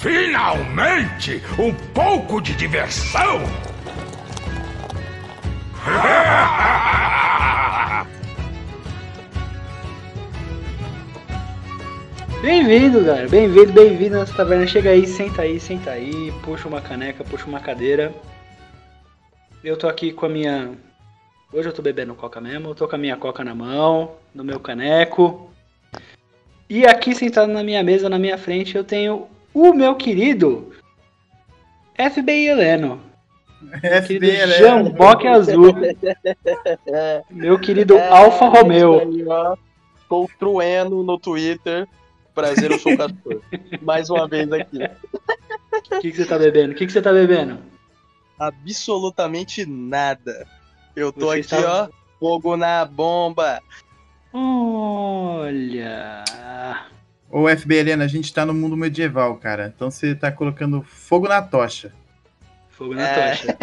Finalmente, um pouco de diversão! Bem-vindo, galera. Bem-vindo, bem-vindo nessa taverna. Chega aí, senta aí, senta aí, puxa uma caneca, puxa uma cadeira. Eu tô aqui com a minha. Hoje eu tô bebendo coca mesmo, eu tô com a minha coca na mão, no meu caneco. E aqui sentado na minha mesa, na minha frente, eu tenho o meu querido FBI Heleno. Meu querido Jamboque Azul. meu querido É, Alfa Romeo. aí, ó. Estou truendo no Twitter. Prazer, eu sou o Castor. Mais uma vez aqui. O que, que você tá bebendo? O que, que você tá bebendo? Absolutamente nada. Eu tô Você aqui, está- ó. Fogo na bomba. Olha. Ô FB Helena, a gente tá no mundo medieval, cara. Então você tá colocando fogo na tocha. Fogo na É. tocha.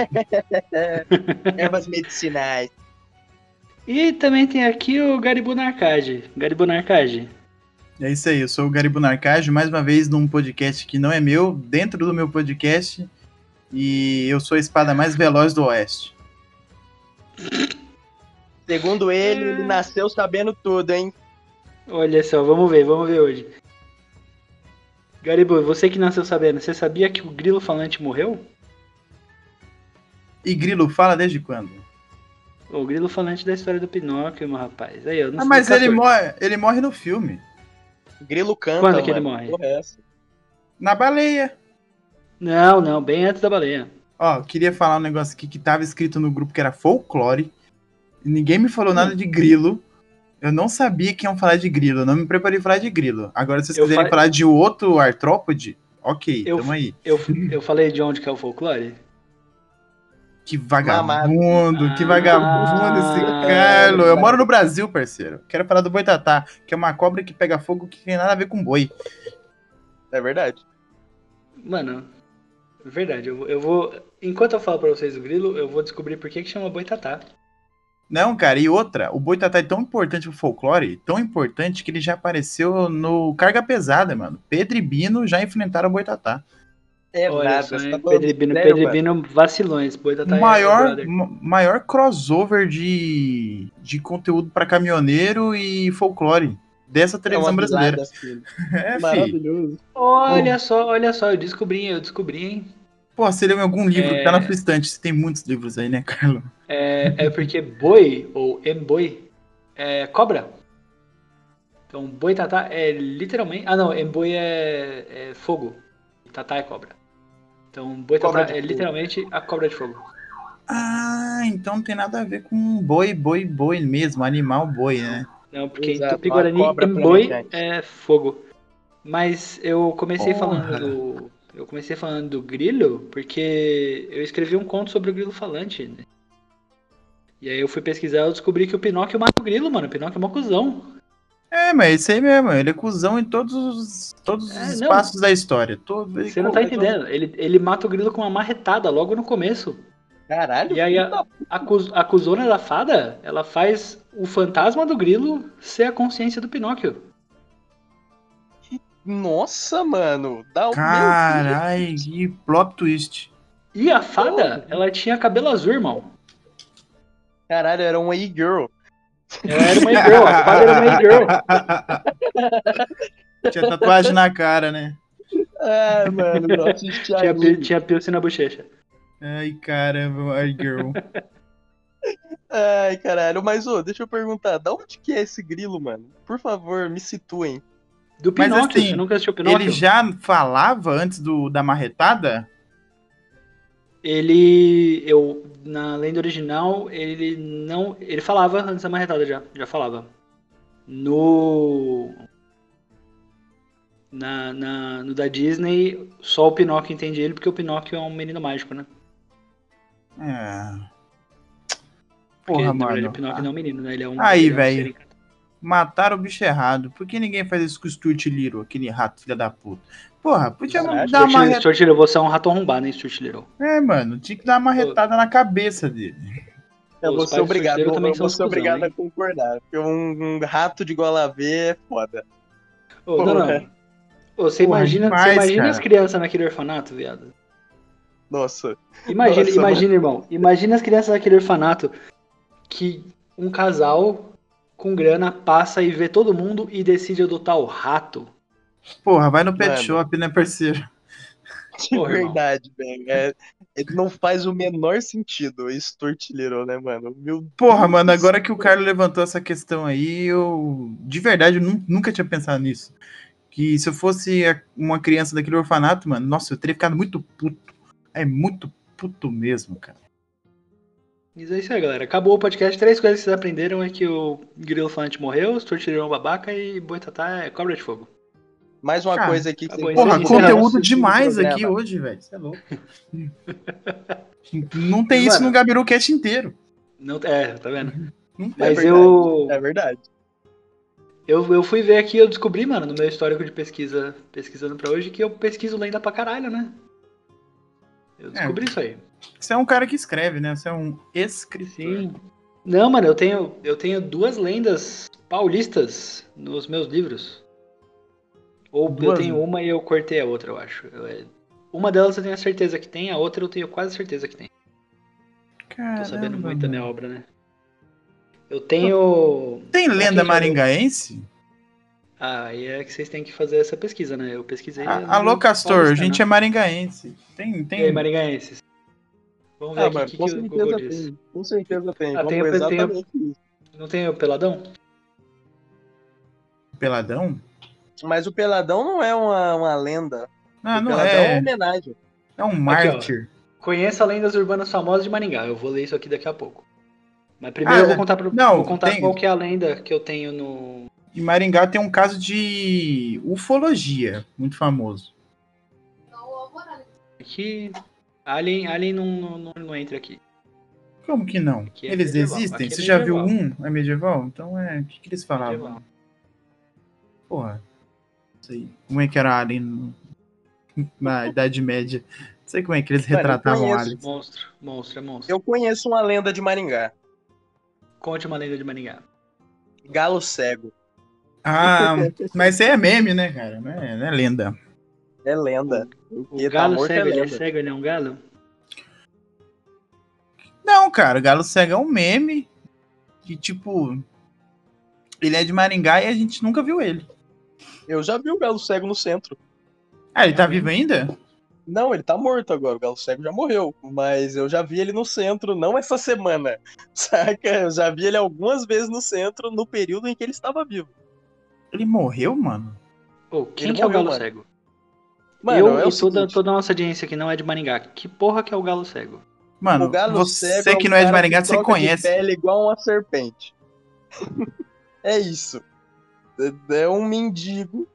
Ervas medicinais. E também tem aqui o Garibu Narcade. Garibu Narcade. É isso aí, eu sou o Garibu Narcage, mais uma vez num podcast que não é meu, dentro do meu podcast. E eu sou a espada mais veloz do Oeste. Segundo ele, ele nasceu sabendo tudo, hein? Olha só, vamos ver, vamos ver hoje. Garibu, você que nasceu sabendo, você sabia que o grilo falante morreu? E Grilo, fala desde quando? O grilo falante da história do Pinóquio, meu rapaz. Aí, eu não Ah, mas ele 14. morre, ele morre no filme. Grilo canta, Quando que ele mano. morre? Porra, é? Na baleia. Não, não, bem antes da baleia. Ó, queria falar um negócio aqui que tava escrito no grupo que era folclore. E ninguém me falou nada de grilo. Eu não sabia que iam falar de grilo. Eu não me preparei pra falar de grilo. Agora, se vocês Eu quiserem fa- falar de outro artrópode, ok, Eu- tamo aí. Eu, eu falei de onde que é o folclore? Que vagabundo, que vagabundo esse Ah, Carlo. Eu moro no Brasil, parceiro. Quero falar do boitatá, que é uma cobra que pega fogo que tem nada a ver com boi. É verdade. Mano, verdade, eu, vou- eu vou. Enquanto eu falo pra vocês do grilo, eu vou descobrir por que, que chama boitatá. Não, cara, e outra, o boitatá é tão importante pro folclore, tão importante que ele já apareceu no Carga Pesada, mano. Pedro e Bino já enfrentaram o boitatá. É hein? tá falando Pedribino, sério, mano? Pedribino vacilões. Boitatá é maior, ma- maior crossover de, de conteúdo pra caminhoneiro e folclore dessa É televisão uma brasileira. filho. É. Maravilhoso. Olha só, olha só, eu descobri, eu descobri, hein? Pô, você leu em algum livro, É. tá na sua estante. Você tem muitos livros aí, né, Carlos? É, é porque boi, ou emboi, é cobra. Então, boitatá é literalmente. Ah, não, emboi é, é fogo. Tatá é cobra. Então, boitatá Cobra de é fogo. literalmente a cobra de fogo. Ah, então não tem nada a ver com boi, boi, boi mesmo, animal boi, né? Não, porque Exato, em Tupi a Guarani, cobra emboi é fogo. Mas eu comecei Porra. falando do. Eu comecei falando do grilo porque eu escrevi um conto sobre o grilo falante. né? E aí eu fui pesquisar e eu descobri que o Pinóquio mata o grilo, mano. O Pinóquio é mó cuzão. É, mas é isso aí mesmo, ele é cuzão em todos os, todos os É, não. espaços da história. Todo, Você não tá entendendo. Ele, ele mata o grilo com uma marretada logo no começo. Caralho, E aí a, a, cuz- a cuzona da fada, ela faz o fantasma do grilo ser a consciência do Pinóquio. Nossa, mano. Dá o Carai, que plot twist. E a fada, ela tinha cabelo azul, irmão. Caralho, era um e-girl. Ela era uma e-girl, a fada era uma e-girl. Tinha tatuagem na cara, né? É, mano, não assisti Tinha, tinha piercing na bochecha. Ai, caramba, ai, girl. Ai, caralho. Mas, ô, deixa eu perguntar. Da onde que é esse grilo, mano? Por favor, me situem. Do Mas, Pinóquio, assim, você nunca assistiu Pinóquio? Ele já falava antes do, da marretada? Ele, eu, na lenda original, ele não, ele falava antes da marretada já, já falava. No, na, na, no da Disney, só o Pinóquio entende ele, porque o Pinóquio é um menino mágico, né? É. Porque, Porra, na verdade, mano. o Pinóquio não é um menino, né? Ele é um Aí, é velho. Mataram o bicho errado. Por que ninguém faz isso com o Stuart Little, aquele rato, filha da puta? Porra, podia Caralho, dar uma marretada. Stuart Little, você é um rato arrombado, hein, Stuart Little? É, mano, tinha que dar uma marretada na cabeça dele. Eu vou ser obrigado, eu também vou ser obrigado a concordar. Porque um, um rato de gola V é foda. Ô, não, não. Ô, Você imagina, demais, você imagina cara. as crianças naquele orfanato, viado? Nossa. Imagina, Nossa, imagina, irmão. Imagina as crianças naquele orfanato que um casal com grana passa e vê todo mundo e decide adotar o rato. Porra, vai no pet Mano. shop, né, parceiro? De Porra, verdade, velho. É, ele não faz o menor sentido esse tortilheiro, né, mano? Meu Porra, Deus mano, agora que o Carlos levantou essa questão aí, eu. De verdade, eu nu- nunca tinha pensado nisso. Que se eu fosse uma criança daquele orfanato, mano, nossa, eu teria ficado muito puto. É muito puto mesmo, cara. Mas é isso aí, galera. Acabou o podcast. Três coisas que vocês aprenderam é que o grilo falante morreu, os tortilheiro é um babaca e boitatá é cobra de fogo. Mais uma Cara, coisa aqui que acabou isso Porra, conteúdo no demais aqui hoje, velho. Você é louco. Não tem isso Mano. no Gabiru Cast inteiro. Não, é, tá vendo? Não tem. Mas verdade, eu, É verdade. eu eu fui ver aqui, eu descobri, mano, no meu histórico de pesquisa, pesquisando pra hoje, que eu pesquiso lenda pra caralho, né? Eu descobri isso aí. Você é um cara que escreve, né? Você é um escritor. Sim. Não, mano, eu tenho, eu tenho duas lendas paulistas nos meus livros. Ou eu Duas? tenho uma e eu cortei a outra, eu acho. Eu- é- uma delas eu tenho a certeza que tem, a outra eu tenho quase certeza que tem. Caramba, Tô sabendo muito da minha obra, né? Eu tenho. Tem Pra lenda maringaense? Ah, aí é que vocês têm que fazer essa pesquisa, né? Eu pesquisei. A- a paulista, gente é maringaense. Tem, E tem. aí, maringaenses? Vamos ver Ah, aqui que, com que o Google certeza diz. tem. Com certeza tem. Ah, tem tem. Não tem o Peladão? Peladão? Mas o Peladão não é uma, uma lenda. Ah, o não Peladão é uma é. homenagem. É um mártir. Conheça lendas urbanas famosas de Maringá. Eu vou ler isso aqui daqui a pouco. Mas primeiro Ah, eu vou contar, pro, não, vou contar tem- qual que é a lenda que eu tenho no. Em Maringá tem um caso de ufologia muito famoso. Aqui. Alien, Alien não, não, não, entra aqui. Como que não? Aqui é eles medieval, existem? aqui é Você já viu um? É medieval? Então é. O que, que eles falavam? Medieval. Porra. Não sei. Como é que era Alien no- na Idade Média? Não sei como é que eles eu retratavam. Alien. Monstro, monstro, é monstro. Eu conheço uma lenda de Maringá. Conte uma lenda de Maringá. Galo cego. Ah, mas isso aí é meme, né, cara? Não é, não é lenda. É lenda. O Ele tá galo é cego, ele é lenda. cego, ele é um galo? Não, cara, o Galo Cego é um meme que, tipo, ele é de Maringá e a gente nunca viu ele. Eu já vi o galo cego no centro. Ah, ele tá vivo ainda? Não, ele tá morto agora. O galo cego já morreu. Mas eu já vi ele no centro, não essa semana. Saca? Eu já vi ele algumas vezes no centro no período em que ele estava vivo. Ele morreu, mano? Ô, quem Ele que é o morreu, galo mano. cego? Mano, eu é e toda, toda a nossa audiência que não é de Maringá. Que porra que é o galo cego? Mano, o galo você cego que um não é de cara Maringá, que você troca de conhece. pele igual uma serpente. é isso. É- É um mendigo.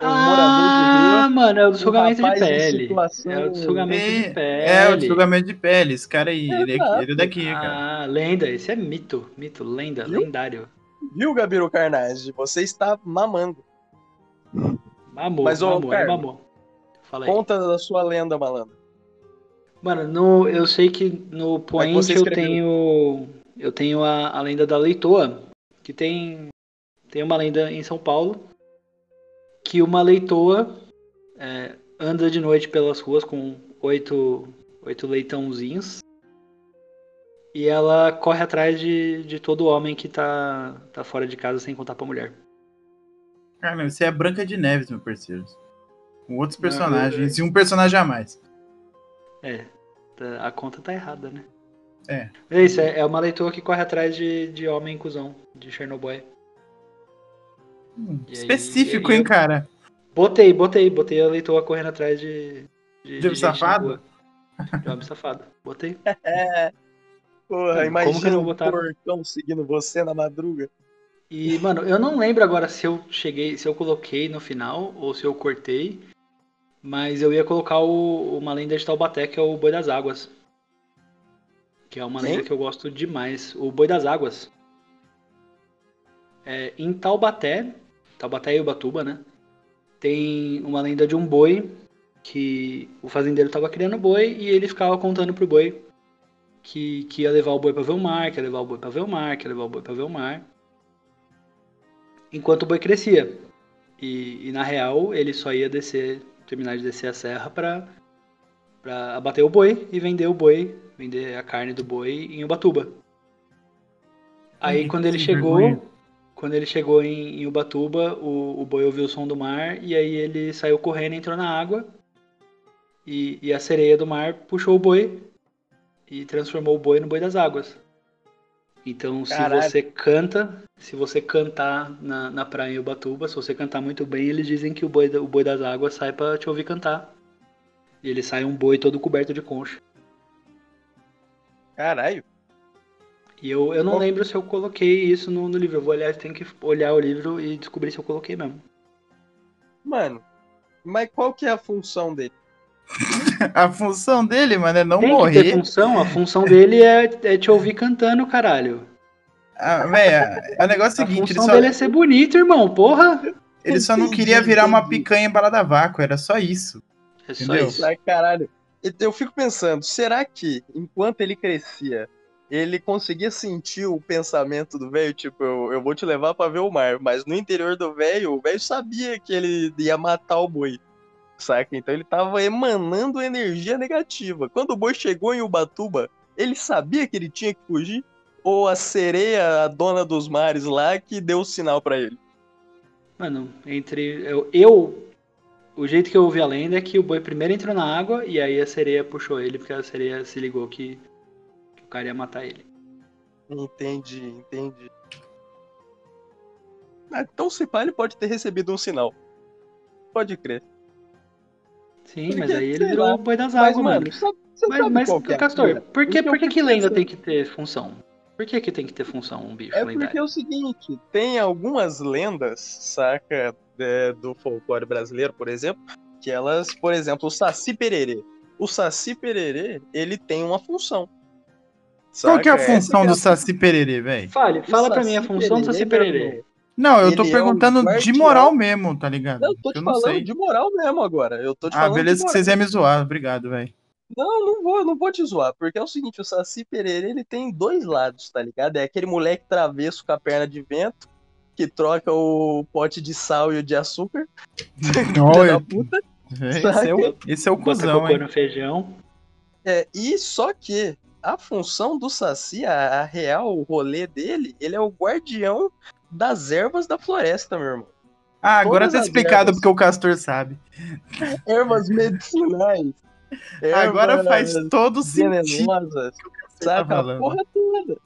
É um ah, mano, é o do um sugamento de pele. situação- É o do sugamento de pele. É, o desfogamento de pele. Esse cara aí, ele é, ele é daqui, cara. Ah, lenda. Esse é mito. Mito, lenda, Viu? lendário. Viu, Gabiru Carnage? Você está mamando. Mamou, Mas, mamou, Carlos, mamou. Fala aí. Conta da sua lenda, malandro. Mano, no, eu sei que no Point você eu tenho. Eu tenho a, a lenda da leitoa. Que tem. Tem uma lenda em São Paulo. Que uma leitoa é, anda de noite pelas ruas com oito, oito leitãozinhos. E ela corre atrás de, de todo homem que tá, tá fora de casa sem contar pra mulher. Cara, você é Branca de Neves, meu parceiro. Com outros Não, personagens. E um personagem a mais. É, tá- a conta tá errada, né? É. É isso, é, é uma leitoa que corre atrás de, de homem cuzão, de Chernobyl. Hum, aí, específico, e- hein, cara? Botei, botei, botei a leitoa correndo atrás de. De, De na safado? De homem safado. Botei. É. Porra, Como que imagina não um botaram? porcão seguindo você na madruga. E, mano, eu não lembro agora se eu cheguei, se eu coloquei no final ou se eu cortei. Mas eu ia colocar o, uma lenda de Taubaté, que é o Boi das Águas. Que é uma Quem? lenda que eu gosto demais. O Boi das Águas. É, em Taubaté, Taubaté e Ubatuba, né? Tem uma lenda de um boi que o fazendeiro tava criando boi e ele ficava contando pro boi que, que ia levar o boi pra ver o mar, que ia levar o boi pra ver o mar, que ia levar o boi pra ver o mar. Enquanto o boi crescia. E, e na real, ele só ia descer, terminar de descer a serra pra, pra abater o boi e vender o boi, vender a carne do boi em Ubatuba. Aí quando ele chegou, vergonha. quando ele chegou em, em Ubatuba, o, o boi ouviu o som do mar e aí ele saiu correndo, entrou na água e, e a sereia do mar puxou o boi e transformou o boi no boi das águas. Então, se você canta, se você cantar na, na praia em Ubatuba, se você cantar muito bem, eles dizem que o boi, o boi das águas sai pra te ouvir cantar. E ele sai um boi todo coberto de concha. Caralho. E eu, eu não Qual- lembro se eu coloquei isso no, no livro. Eu vou olhar, tenho que olhar o livro e descobrir se eu coloquei mesmo. Mano, mas qual que é a função dele? A função dele, mano, é não Tem que ter morrer. função, a função dele é, é te ouvir cantando, caralho. Ah, véi, é o negócio é A o seguinte, ele função só, dele é ser bonito, irmão, porra. ele só não queria virar uma picanha em balada vácuo, era só isso. É só Entendeu? isso. Ai, caralho. Eu fico pensando, será que enquanto ele crescia, ele conseguia sentir o pensamento do velho? Tipo, eu, eu vou te levar pra ver o mar. Mas no interior do velho, o velho sabia que ele ia matar o boi. Saca? Então ele tava emanando energia negativa. Quando o boi chegou em Ubatuba, ele sabia que ele tinha que fugir? Ou a sereia, a dona dos mares lá, que deu o sinal pra ele? Mano, entre. Eu, eu. O jeito que eu ouvi a lenda é que o boi primeiro entrou na água e aí a sereia puxou ele, porque a sereia se ligou que, que o cara ia matar ele. Entendi, entendi. Ah, então, se pá, ele pode ter recebido um sinal. Pode crer. Sim, Porque, mas aí ele virou lá, o boi das águas, mano, você Mas, sabe mas é a Castor, pira? por que, Porque por que, que lenda pensando- tem que ter função? Por que, que tem que ter função um bicho É porque lendário? é o seguinte, tem algumas lendas, saca, é, do folclore brasileiro, por exemplo, que elas, por exemplo, o Saci Pererê. O Saci Pererê, ele tem uma função. Qual que é a saca? Função é do Saci Pererê, velho? Fale, fala pra mim a Saci função do Saci Pererê. Irmão, Não, eu tô Ele é perguntando de moral mesmo, tá ligado? Eu tô te eu não falando sei. de moral mesmo agora. Eu tô te Ah, falando beleza de que vocês iam me zoar, obrigado, velho. Não, não vou, não vou te zoar, porque é o seguinte, o Saci Pereira, ele tem dois lados, tá ligado? É aquele moleque travesso com a perna de vento, que troca o pote de sal e o de açúcar, filha da Olha, puta. esse é o, esse é o cuzão, hein? no feijão. É, e só que a função do Saci, a, a real, o rolê dele, ele é o guardião das ervas da floresta, meu irmão. Ah, agora todas tá explicado ervas. porque o Castor sabe. Ervas medicinais. Agora ervas faz todo sentido. venenosas. você tá a porra toda.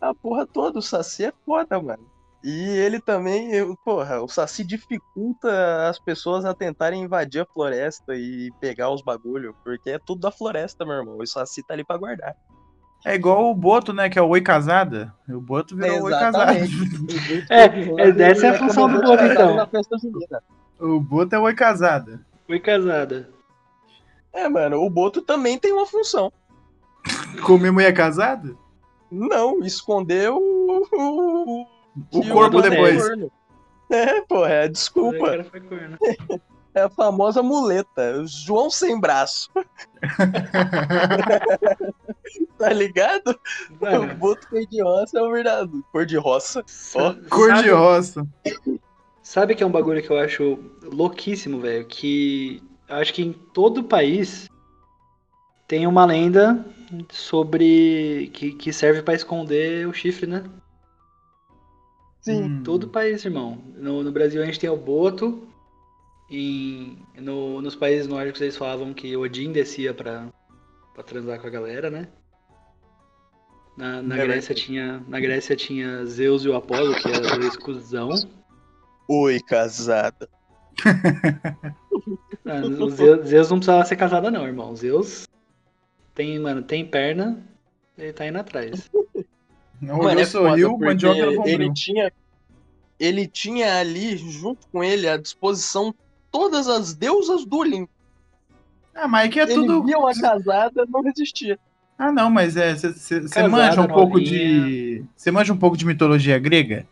A porra toda. O Saci é foda, mano. E ele também, eu- porra, o Saci dificulta as pessoas a tentarem invadir a floresta e pegar os bagulho, porque é tudo da floresta, meu irmão. O Saci tá ali pra guardar. É igual o Boto, né? Que é o Oi Casada. O Boto virou Oi Casada. É, é, essa é a função do Boto, então. Junina. O Boto é Oi Casada. Fui casada. É, mano, o Boto também tem uma função. Comer mulher casada? Não, esconder o. O, O corpo depois. corno. É, porra, é, O desculpa. É a famosa muleta. João sem braço. tá ligado? O Mano, Boto cor de roça é o verdadeiro. Cor de roça. Cor sabe- de roça. Sabe que é um bagulho que eu acho louquíssimo, velho? Que eu acho que em todo o país tem uma lenda sobre. que, que serve pra esconder o chifre, né? Sim. Hum. Todo o país, irmão. No, no Brasil a gente tem o Boto. Em, no- nos países nórdicos eles falavam que Odin descia pra, pra transar com a galera, né? Na, na É Grécia tinha. Na Grécia tinha Zeus e o Apolo, que eram dois cuzão. Oi, casada. Ah, o Zeus, Zeus não precisava ser casada não, irmão. Zeus tem, mano, tem perna, ele tá indo atrás. Olhou, é foda, sorriu, porque mandioca ele tinha ele tinha ali junto com ele à disposição todas as deusas do Olimpo. Ah, mas aqui é ele tudo. via uma casada, não resistia. Ah, não, mas é. Você manja um pouco de. Você manja um pouco de mitologia grega?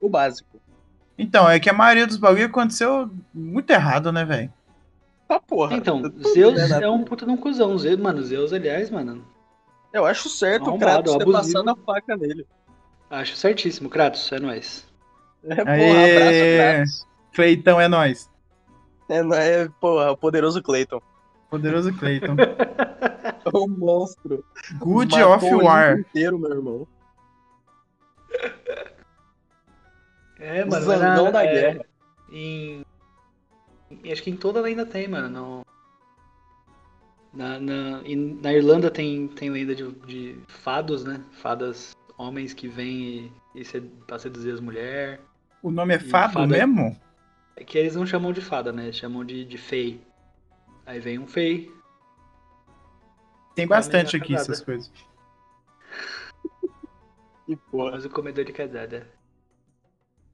O básico. Então, é que a maioria dos bagulho aconteceu muito errado, né, velho? Tá porra. Então, Tudo, Zeus é um puta de um cuzão. Zeus, mano, Zeus, aliás, mano, Eu acho certo o Kratos ter abusivo. passado a faca nele. acho certíssimo. Kratos, é nóis. É, porra, Aê! abraço, Kratos. Cleitão é nós. É, não é, porra, o poderoso Clayton. Poderoso Cleiton. É um monstro. Good Matou of o War. Inteiro, meu irmão. É, O mano. Zangão na- da é, guerra. Em, em- Acho que em toda lenda tem, mano. No- Na, na, em- na Irlanda tem, tem lenda de, de fados, né? Fadas homens que vêm e, e sed, pra seduzir as mulheres. O nome é E Fado fada- mesmo? É que eles não chamam de fada, né? Eles chamam de, de fei. Aí vem um fei. Tem bastante Família aqui casada. essas coisas. Que porra. Mas o comedor de casada.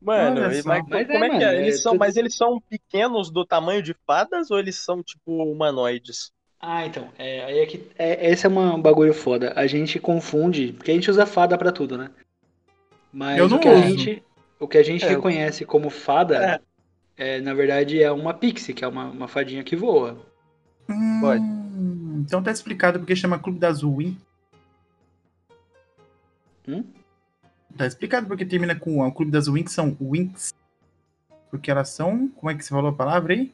Mano, Olha e- só. mas, Mas como é, é, que é? mano, Eles é são, tudo- Mas eles são pequenos do tamanho de fadas ou eles são, tipo, humanoides? Ah, então. É, aí é que, é, esse é uma- um bagulho foda. A gente confunde, porque a gente usa fada pra tudo, né? Mas Eu não o que a uso. gente, o que a gente É, reconhece como fada, é, na verdade, é uma pixie, que é uma, uma fadinha que voa. Pode. Hum, então tá explicado porque chama Clube das Win. Hum? Tá explicado porque termina com o Clube das Winx são Winx. Porque elas são. Como é que você falou a palavra aí?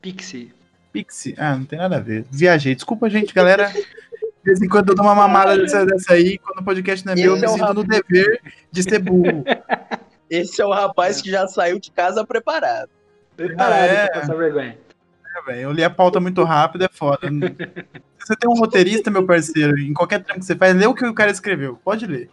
Pixie. Pixie. Ah, não tem nada a ver. Viajei. Desculpa, gente, galera. De vez em quando eu dou uma mamada dessa, dessa aí. Quando o podcast não é meu, eu me é sinto no dever de ser burro. Esse é o rapaz que já saiu de casa preparado. Preparado Ah, é? pra passar vergonha. É, velho, eu li a pauta muito rápido, é foda. Se você tem um roteirista, meu parceiro, em qualquer trampo que você faz, lê o que o cara escreveu. Pode ler.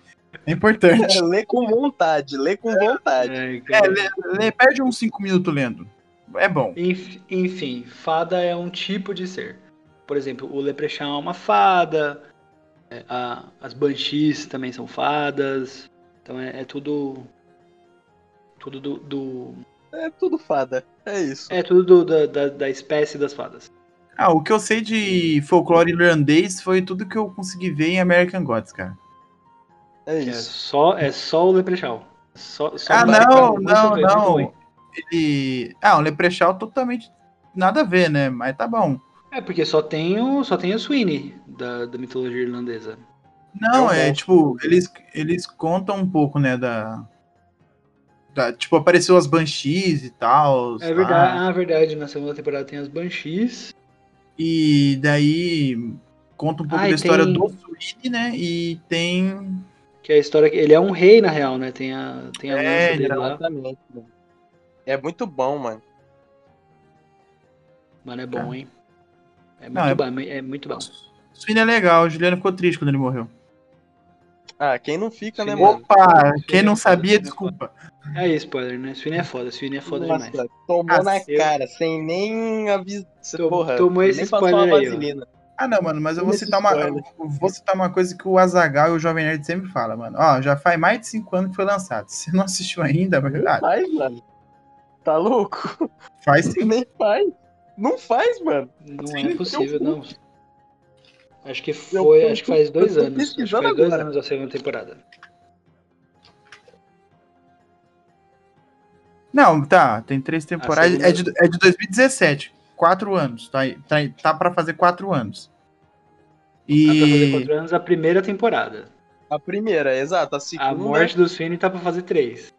É importante. É, lê com vontade, lê com vontade. É, É, lê, lê, perde uns 5 minutos lendo. É bom. Enf- Enfim, fada é um tipo de ser. Por exemplo, o Leprechaun é uma fada, é, a- as Banshees também são fadas. Então é, é tudo. Tudo do, do- É tudo fada. É isso. É tudo do- da, da, da espécie das fadas. Ah, o que eu sei de folclore irlandês foi tudo que eu consegui ver em American Gods, cara. É é isso. só, é só o Leprechaun. Só, só Ah, não, não, não. ruim. Ele. Ah, o Leprechaun totalmente nada a ver, né? Mas tá bom. É porque só tem o, só tem o Sweeney da, da mitologia irlandesa. Não, É um é, tipo, eles, eles contam um pouco, né, da. Da- tipo, apareceu as Banshees e tal. É verdade, ah, verdade. Na segunda temporada tem as Banshees. E daí conta um pouco Ah, da história tem- do Sweeney, né? E tem. Que é a história que ele é um rei na real, né? Tem a, tem a É, lança dele lá. Exatamente. mano. É muito bom, mano. Mano, é bom, hein? É muito Não, é- bom, é muito bom. Sweeney é legal, o Juliano ficou triste quando ele morreu. Ah, quem não fica, né, Sim. mano? Opa, quem é não sabia, é desculpa. É isso, spoiler, né? Sweeney é foda, Sweeney é foda Nossa, demais. tomou Ah, na eu- cara, sem nem avisar. Porra, tomou esse spoiler uma aí, ó. Ah, não, mano, mas eu vou citar uma, eu vou citar uma coisa que o Azagal e o Jovem Nerd sempre falam, mano. Ó, já faz mais de 5 anos que foi lançado. Se não assistiu ainda, mas, ah, Faz, mano. Tá louco? faz sim. Nem faz. Não faz, mano. Não Sim, é possível, não. Acho que foi, eu- acho que faz dois anos. Acho que faz dois agora. anos a segunda temporada. Não, tá, tem três temporadas. segunda- É, de, é de 2017. Quatro anos. Tá, tá, tá pra fazer quatro anos. Tá pra fazer E. quatro anos a primeira temporada. A primeira, exato. A segunda. A morte do Sweeney tá pra fazer três.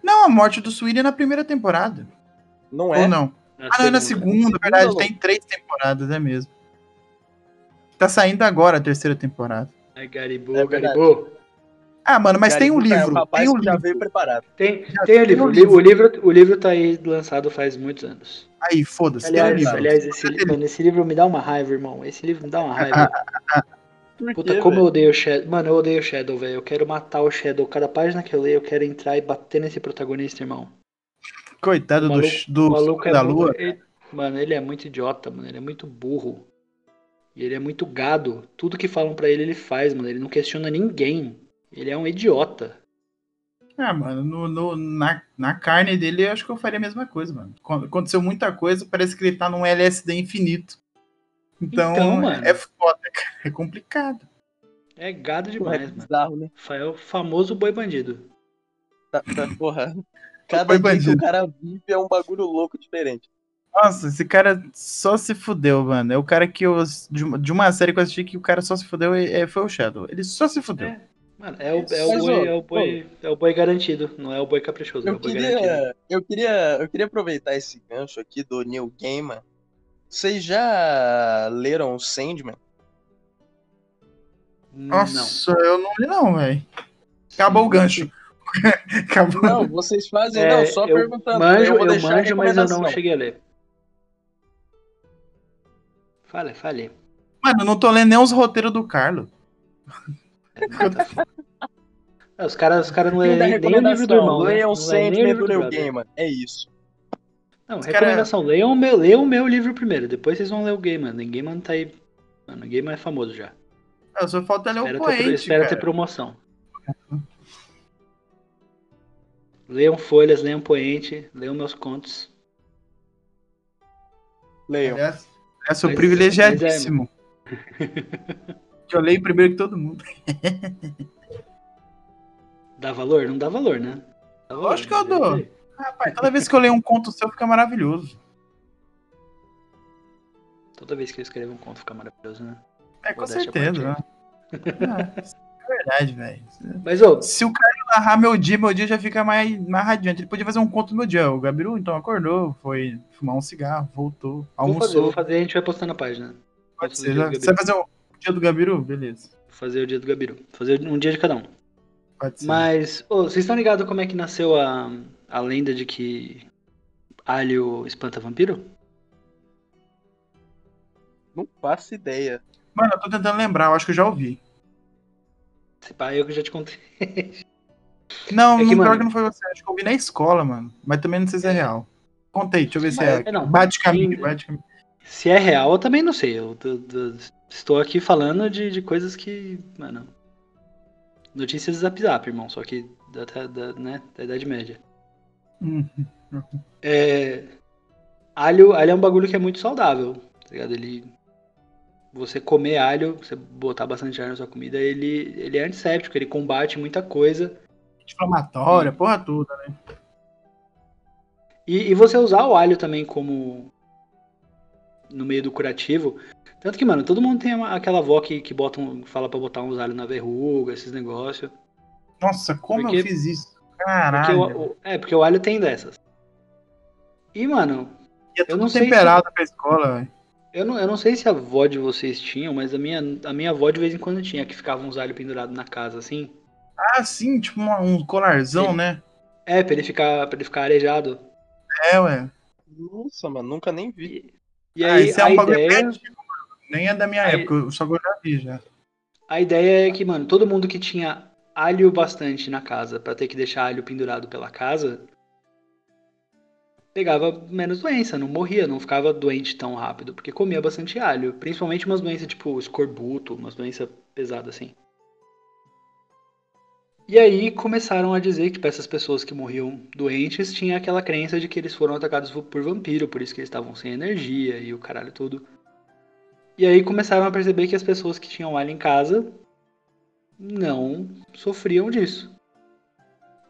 Não, a morte do Sweeney é na primeira temporada. Não é? Ou não? Na Ah, não, é na segunda, na verdade, Segunda, tem três temporadas, é mesmo. Tá saindo agora a terceira temporada. É Garibu, É verdade. Garibu. Ah, mano, mas tem um livro. É, tem um que já livro. veio preparado. Tem, Já tem o tem livro. o O, li- livro. o livro. O livro tá aí lançado faz muitos anos. Aí, foda-se, tem Aliás, livro. aliás esse, li- mano, esse livro me dá uma raiva, irmão. Esse livro me dá uma raiva. Por Puta, quê, como eu velho? odeio o Shadow. Mano, eu odeio o Shadow, velho. Eu quero matar o Shadow. Cada página que eu leio, eu quero entrar e bater nesse protagonista, irmão. Coitado do, maluco- do o maluco é da muito- lua. ele- mano, ele é muito idiota, mano. Ele é muito burro. E ele é muito gado. Tudo que falam pra ele, ele faz, mano. Ele não questiona ninguém. Ele é um idiota. Ah, mano, no, no- na, na carne dele eu acho que eu faria a mesma coisa, mano. Quando Aconteceu muita coisa, parece que ele tá num LSD infinito. Então, Então, mano. é foda, cara. É complicado. É gado Porra, é demais, mano. bizarro, né? É o famoso boi bandido. Tá, tá, porra. Cada dia que bandido. o cara vive é um bagulho louco diferente. Nossa, esse cara só se fudeu, mano. É o cara que eu. De uma, série que eu assisti que o cara só se fudeu é- foi o Shadow. Ele só se fudeu. É. Mano, é o, é o Mas, boi, é o boi, é o boi garantido, não é o boi caprichoso, é Eu o boi garantido. queria, eu, queria, eu queria aproveitar esse gancho aqui do Neil Gaiman. Vocês já leram Sandman? Não. Nossa, eu não li não, velho. Acabou o gancho. Acabou. Não, vocês fazem, É, não, só eu perguntando. Manjo, eu vou eu manjo, mas eu não cheguei a ler. Fale, fale. Mano, eu não tô lendo nem os roteiros do Carlos. É, os caras os cara não lêem da nem, nem o livro do irmão. né? leiam lê nem o livro do Neil brother. Gaiman. É isso. Não, Os recomendação, leiam, o meu, leiam o meu livro primeiro, depois vocês vão ler o Gaiman. O Gaiman tá aí. Mano, o Gaiman é famoso já. Eu só falta ler o Espera, ter, Poente, espera ter cara. promoção. Leiam folhas, leiam poente, leiam meus contos. Leiam. Aliás, eu sou Mas- privilegiadíssimo. Que eu leio primeiro que todo mundo. Dá valor? Não dá valor, né? Dá valor, Lógico que eu mas dou. Rapaz, toda vez que eu leio um conto seu fica maravilhoso. Toda vez que eu escrevo um conto fica maravilhoso, né? É, com certeza. né? É, isso é verdade, velho. Mas, ô, Se o cara narrar meu dia, meu dia já fica mais, mais radiante. Ele podia fazer um conto do meu dia. O Gabiru, então, acordou, foi fumar um cigarro, voltou, vou fazer, almoçou. vou fazer, a gente vai postar na página. Pode ser. já- do Você vai fazer o dia do Gabiru? Beleza. Fazer o dia do Gabiru. Fazer um dia de cada um. Pode ser. Mas, ô, vocês estão ligados como é que nasceu a, a lenda de que alho espanta vampiro? Não faço ideia. Mano, eu tô tentando lembrar, eu acho que eu já ouvi. Se pá, eu que já te contei. Não, É que, não, pior mano- que não foi você. Acho que eu ouvi na escola, mano. Mas também não sei se é real. Contei, deixa eu ver se é. é, não. Bate caminho, bate caminho. Se é real, eu também não sei. Eu tô- tô- estou aqui falando de, de coisas que, mano. Notícias zap zap, irmão. Só que da, da- né, da Idade Média. Hum. É, alho, alho é um bagulho que é muito saudável, tá ligado? Ele, você comer alho, você botar bastante alho na sua comida, ele, ele é antisséptico, ele combate muita coisa. Inflamatória, porra toda, né? E, e você usar o alho também como no meio do curativo. Tanto que, mano, todo mundo tem uma- aquela avó que, que bota um- fala pra botar uns alhos na verruga, esses negócios. Nossa, como Porque- eu fiz isso? Porque Caralho. o, o- é, porque o alho tem dessas. E, mano, Ia eu tudo não sei temperado pra escola, velho. Eu não, eu não sei se a avó de vocês tinham, mas a minha, a minha avó de vez em quando tinha, que ficava uns alhos pendurados na casa, assim. Ah, sim, tipo uma- um colarzão, Sim. né? É, pra ele ficar, pra ele ficar arejado. É, ué. Nossa, mano, nunca nem vi. E, e ah, aí isso é um bagulho ideia. Nem é da minha Aí- época, só eu já vi já. a ideia é que, mano, todo mundo que tinha alho bastante na casa, pra ter que deixar alho pendurado pela casa, pegava menos doença, não morria, não ficava doente tão rápido, porque comia bastante alho. Principalmente umas doenças tipo escorbuto, umas doenças pesadas assim. E aí começaram a dizer que para essas pessoas que morriam doentes tinha aquela crença de que eles foram atacados por vampiro, por isso que eles estavam sem energia e o caralho tudo. E aí começaram a perceber que as pessoas que tinham alho em casa não sofriam disso.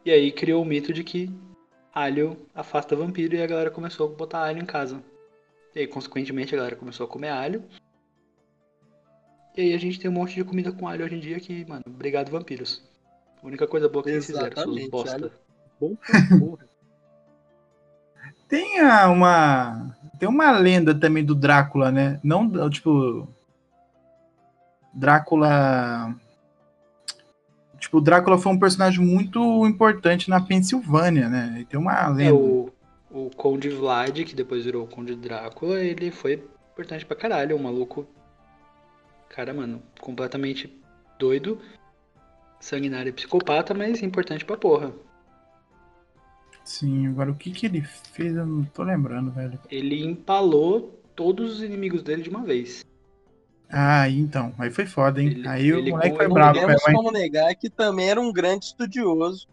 E aí criou o mito de que alho afasta vampiro e a galera começou a botar alho em casa. E aí, consequentemente, a galera começou a comer alho. E aí a gente tem um monte de comida com alho hoje em dia que, mano, obrigado vampiros. A única coisa boa que vocês fizeram, seus bosta. alho. Bom pra porra. Tem a- uma. Tem uma lenda também do Drácula, né? Não, tipo. Drácula. Tipo, o Drácula foi um personagem muito importante na Pensilvânia, né? E tem uma É, lenda. o, o Conde Vlad, que depois virou o Conde Drácula, ele foi importante pra caralho, um maluco. Cara, mano, completamente doido, sanguinário e psicopata, mas importante pra porra. Sim, agora o que que ele fez eu não tô lembrando, velho. Ele empalou todos os inimigos dele de uma vez. Ah, então. Aí foi foda, hein? Ele- aí ele o moleque foi bravo, Não temos como negar que também era um grande estudioso,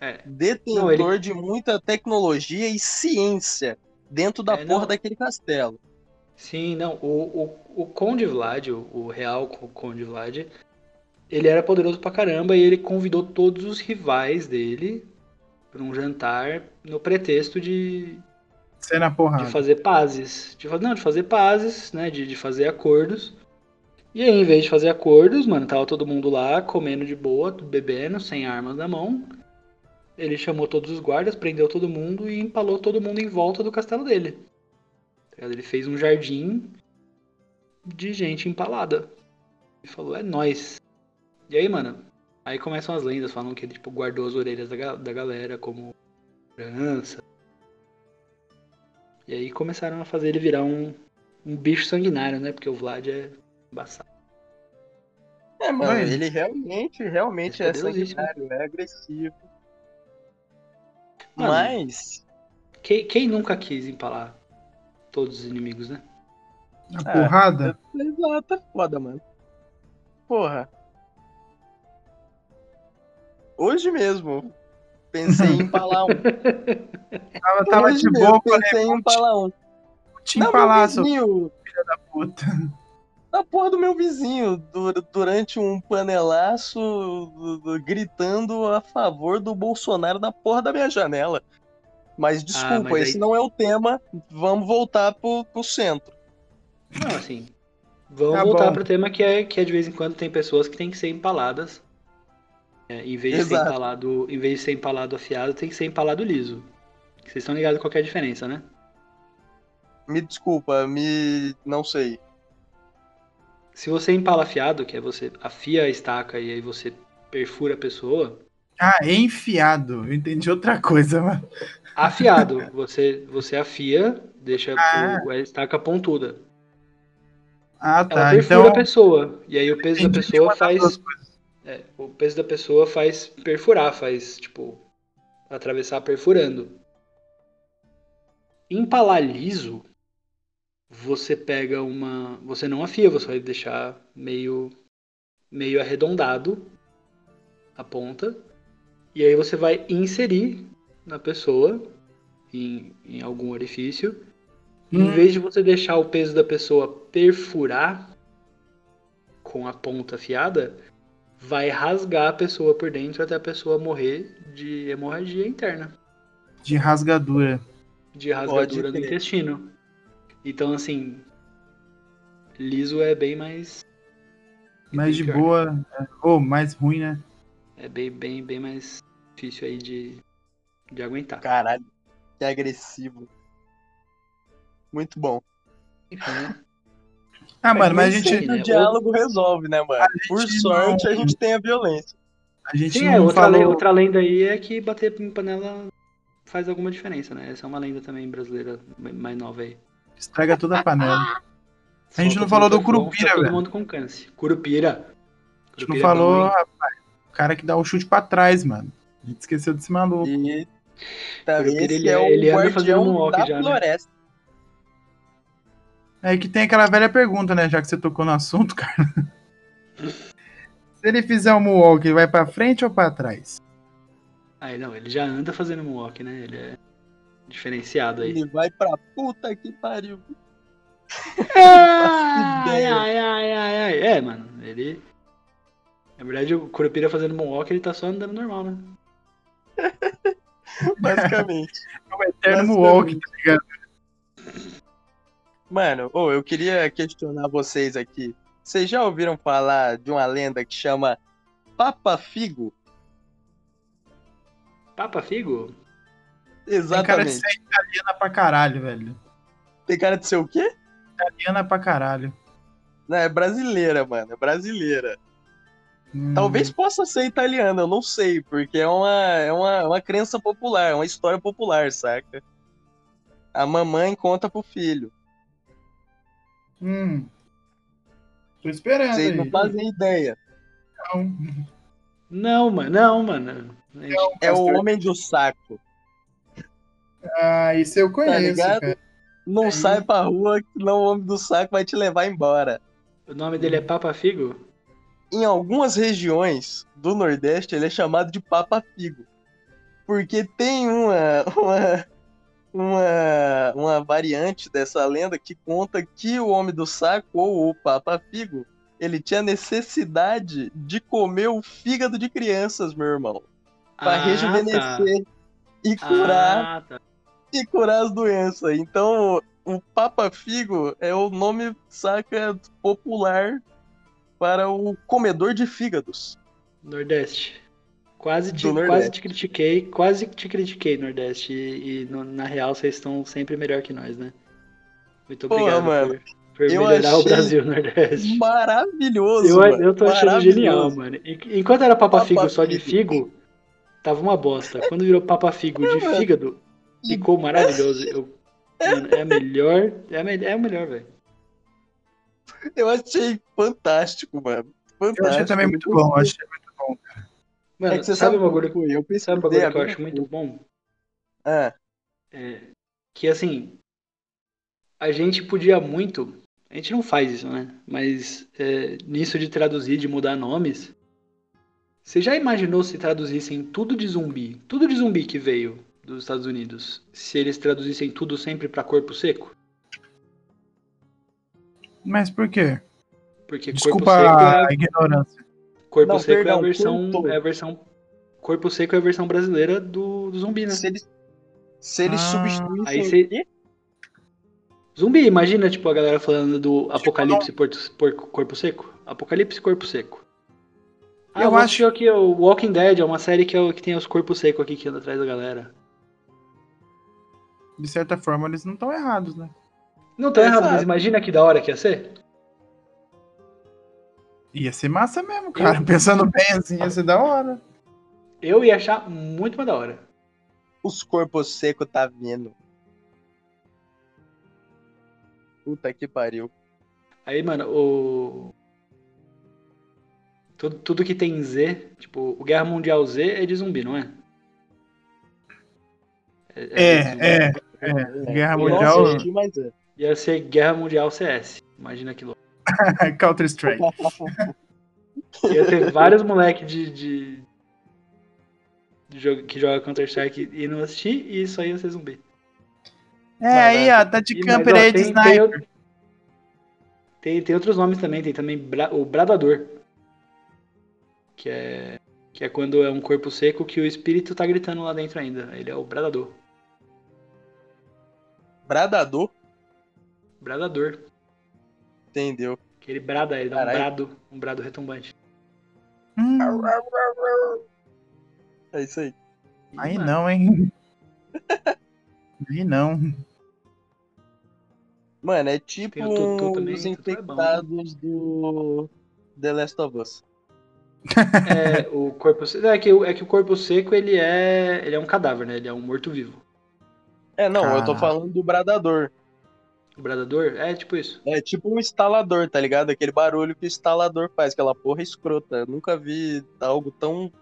É. detentor Não, ele- de muita tecnologia e ciência dentro da É, porra não. daquele castelo. Sim, não. O, o, o Conde Vlad, o, o real Co- Conde Vlad, ele era poderoso pra caramba e ele convidou todos os rivais dele pra um jantar no pretexto de, Cena porrada. de fazer pazes. De, não, de fazer pazes, né? De, de fazer acordos. E aí, em vez de fazer acordos, mano, tava todo mundo lá comendo de boa, bebendo, sem armas na mão. Ele chamou todos os guardas, prendeu todo mundo e empalou todo mundo em volta do castelo dele. Tá? Ele fez um jardim de gente empalada. Ele falou, é nóis. E aí, mano, aí começam as lendas, falam que ele tipo, guardou as orelhas da, da galera como herança. E aí começaram a fazer ele virar um, um bicho sanguinário, né? Porque o Vlad é embaçado. É, mano, Mas- ele realmente, realmente é Poderosíssimo. sanguinário, é agressivo. Mano. Mas, Quem, quem nunca quis empalar todos os inimigos, né? A É, porrada? exato, é foda, mano. Porra. Hoje mesmo, pensei em empalar um. Tava, tava de boa, pensei em empalar um. te Não, empalar, meu seu vizinho, puta. da porra do meu vizinho, du- durante um panelaço, gritando a favor do Bolsonaro na porra da minha janela. Mas desculpa, Ah, mas aí- esse não é o tema. Vamos voltar pro, pro centro. Não, assim. Vamos Tá voltar bom. pro tema que é que é de vez em quando tem pessoas que tem que ser empaladas. É, em vez de ser empalado, em vez de ser empalado afiado, tem que ser empalado liso. Vocês estão ligados qual que é a diferença, né? Me desculpa, me. não sei. Se você empala afiado, que é você afia a estaca e aí você perfura a pessoa, Ah, enfiado. Eu entendi outra coisa, mano. afiado, você você afia, deixa Ah. o- a estaca pontuda. Ah, Ela tá. perfura Então, a pessoa e aí o peso da pessoa faz. É, o peso da pessoa faz perfurar, faz, tipo, atravessar perfurando. Empalar liso, você pega uma. Você não afia, você vai deixar meio, meio arredondado a ponta. E aí você vai inserir na pessoa, em, em algum orifício. Em Hum. vez de você deixar o peso da pessoa perfurar com a ponta afiada, vai rasgar a pessoa por dentro até a pessoa morrer de hemorragia interna, de rasgadura. de rasgadura do intestino. Então, assim, liso é bem mais. Mais bem de pior. boa. é, Ou mais ruim, né? É bem, bem, bem mais difícil aí de, de aguentar. Caralho, que agressivo. Muito bom. Enfim, né? Ah, mano, mas a gente, né? o diálogo resolve, né, mano? Por sorte, a gente tem a violência. a gente Sim, não é, outra, falou... lei- outra lenda aí é que bater em panela faz alguma diferença, né? Essa é uma lenda também brasileira mais nova aí. Estraga toda a panela. A gente não falou do Curupira, todo velho. mundo com câncer. Curupira. A gente não é falou, rapaz. O cara que dá o chute pra trás, mano. A gente esqueceu desse maluco. E tá, ele- é o ele anda fazendo guardião moonwalk da já, né? É que tem aquela velha pergunta, né? Já que você tocou no assunto, cara. Se ele fizer um moonwalk, ele vai pra frente ou pra trás? Ah, não, ele já anda fazendo moonwalk, né? Ele é diferenciado aí. Ele vai pra puta que pariu. Ai, ai, ai, ai, ai. É, mano, ele. Na verdade, o Curupira fazendo moonwalk, ele tá só andando normal, né? Basicamente. É o eterno moonwalk, tá ligado? Mano, ô, eu queria questionar vocês aqui. Vocês já ouviram falar de uma lenda que chama Papa Figo? Papa Figo? Tem cara de Exatamente. ser italiana pra caralho, velho. Tem cara de ser o quê? Italiana pra caralho. Não, é brasileira, mano. É brasileira. Hum. Talvez possa ser italiana, eu não sei, porque é uma, é uma, uma crença popular, é uma história popular, saca? A mamãe conta pro filho. Hum. Tô esperando Vocês aí. não fazem ideia. Não. Não, mano, não, mano. É o homem do saco. Ah, isso eu conheço, ligado? cara. Não Aí. sai pra rua, senão o homem do saco vai te levar embora. O nome dele é Papa Figo? Em algumas regiões do Nordeste, ele é chamado de Papa Figo. Porque tem uma, uma, uma, uma variante dessa lenda que conta que o Homem do Saco, ou o Papa Figo, ele tinha necessidade de comer o fígado de crianças, meu irmão. Pra Ah, rejuvenescer e tá. curar Ah, tá. e curar as doenças. Então, o Papa Figo é o nome, saca, popular para o comedor de fígados. Nordeste. Quase te, quase te critiquei, quase te critiquei, Nordeste. E, e no- na real vocês estão sempre melhor que nós, né? Muito obrigado mano. por, por Eu melhorar o Brasil, Nordeste. Maravilhoso, Eu, mano. eu tô achando genial, mano. En- Enquanto era Papa Papa Figo só de Figo. figo, tava uma bosta. Quando virou Papa Figo de fígado, ficou maravilhoso. Eu, mano, é a melhor. É, me- é o melhor, velho. Eu achei fantástico, mano. Fantástico. Eu achei também muito bom. Achei muito bom. Mano, É que você sabe sabe uma bagulho, bagulho? Eu pesquisei sabe um bagulho que eu acho muito bom? Ah, É, que assim, a gente podia muito, a gente não faz isso, né? Mas é, nisso de traduzir, de mudar nomes, você já imaginou se traduzissem tudo de zumbi, tudo de zumbi que veio dos Estados Unidos, se eles traduzissem tudo sempre pra corpo seco? Mas por quê? Porque Desculpa corpo seco é, a ignorância. Corpo Não, seco é a perdão, versão, corpo. é a versão, corpo seco é a versão brasileira do, do zumbi, né? se eles, se eles Ah, substituíssem aí? Zumbi, imagina, tipo, a galera falando do Tipo, apocalipse porto- por- corpo seco. Apocalipse corpo seco. Ah, Eu acho- que o Walking Dead é uma série que, é o- que tem os corpos secos aqui que anda atrás da galera. De certa forma, eles não estão errados, né? Não tá errado, Exato. mas imagina que da hora que ia ser. Ia ser massa mesmo, cara. Pensando bem assim, ia ser da hora. Eu ia achar muito mais da hora. Os corpos secos tá vindo. Puta que pariu. Aí, mano, o. Tudo, tudo que tem Z, tipo, o Guerra Mundial Z é de zumbi, não é? É, de zumbi. é, é. Guerra Eu Mundial, assisti, mas é. Ia ser Guerra Mundial CS. Imagina que louco. Counter Strike. Ia ter vários moleques de, de, de jogo, que joga Counter-Strike e não assistir, e isso aí ia ser zumbi. É, aí, ó, tá de E, camper aí de tem, tem, sniper. out- tem, tem outros nomes também, tem também Bra- o Bradador. Que é, que é quando é um corpo seco que o espírito tá gritando lá dentro ainda. Ele é o Bradador. Bradador, Bradador. Entendeu? Que ele brada, ele dá um brado, um brado retumbante. Hum, É isso aí. aí Mano, não, hein? Aí não. Mano, é tipo Tem o Tutu também, os é bom. infectados do The Last of Us. É, o corpo seco. É que, o- é que o corpo seco ele é. Ele é um cadáver, né? Ele é um morto-vivo. É, não, eu tô falando do Bradador. O Bradador é tipo isso. É tipo um instalador, tá ligado? Aquele barulho que o instalador faz, aquela porra escrota. Eu nunca vi algo tão.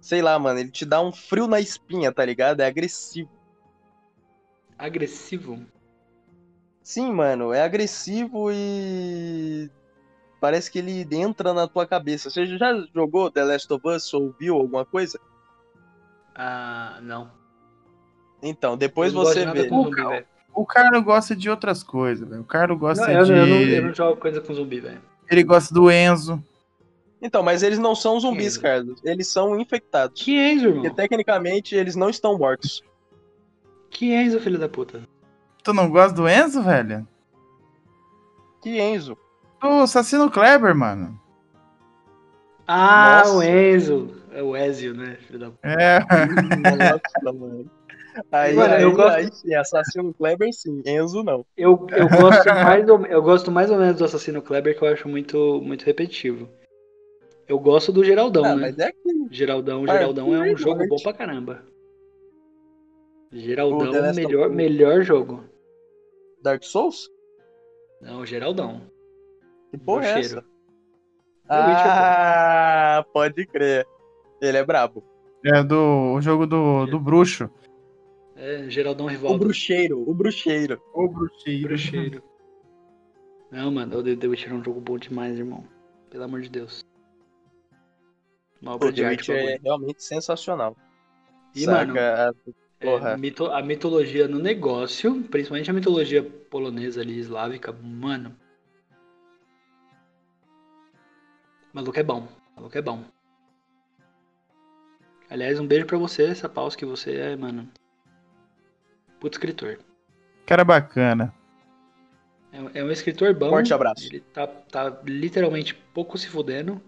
Sei lá, mano, ele te dá um frio na espinha, tá ligado? É agressivo. Agressivo. Sim, mano, é agressivo e. Parece que ele entra na tua cabeça. Você já jogou The Last of Us ou viu alguma coisa? Ah, não. Então, depois Eu não gosto você de nada vê. com zumbi, velho. O Carlos gosta de outras coisas, velho. O Carlos gosta Não, eu, de. eu não, eu não jogo coisa com zumbi, velho. Ele gosta do Enzo. Então, mas eles não são zumbis. Carlos. Eles são infectados. Que Enzo, Porque irmão? tecnicamente eles não estão mortos. Que Enzo, filho da puta? Tu não gosta do Enzo, velho? Que Enzo? Do Assassino Kleber, mano. Ah, Nossa. o Enzo. É o Ezio, né, filho da puta? É. Nossa, mano. Aí, Mano, aí, eu gosto- aí sim, assassino Kleber sim, Enzo não. Eu, eu, gosto mais ou, eu gosto mais ou menos do Assassino Kleber, que eu acho muito, muito repetitivo. Eu gosto do Geraldão, Ah, né? mas é aquilo. Geraldão, Arthur Geraldão é um e jogo Morte. bom pra caramba. Geraldão é o of melhor, melhor jogo. Dark Souls? Não, Geraldão. Que porra é essa? Witcher, Ah, pode crer. Ele é brabo. É do o jogo do, do bruxo. É, Geraldão O Rivaldo. bruxeiro, o bruxeiro. O bruxeiro. Bruxeiro. Não, mano, o The Witcher é um jogo bom demais, irmão. Pelo amor de Deus. Uma O obra de The Witcher é realmente sensacional. E, Saca? mano, A- É, mito- a mitologia no negócio, principalmente a mitologia polonesa ali, eslávica, mano. Maluco é bom. Maluco é bom. Aliás, um beijo pra você, essa pausa que você é, mano. Puto escritor. Cara bacana. É, é um escritor bom. Forte abraço. Ele tá, tá literalmente pouco se fudendo.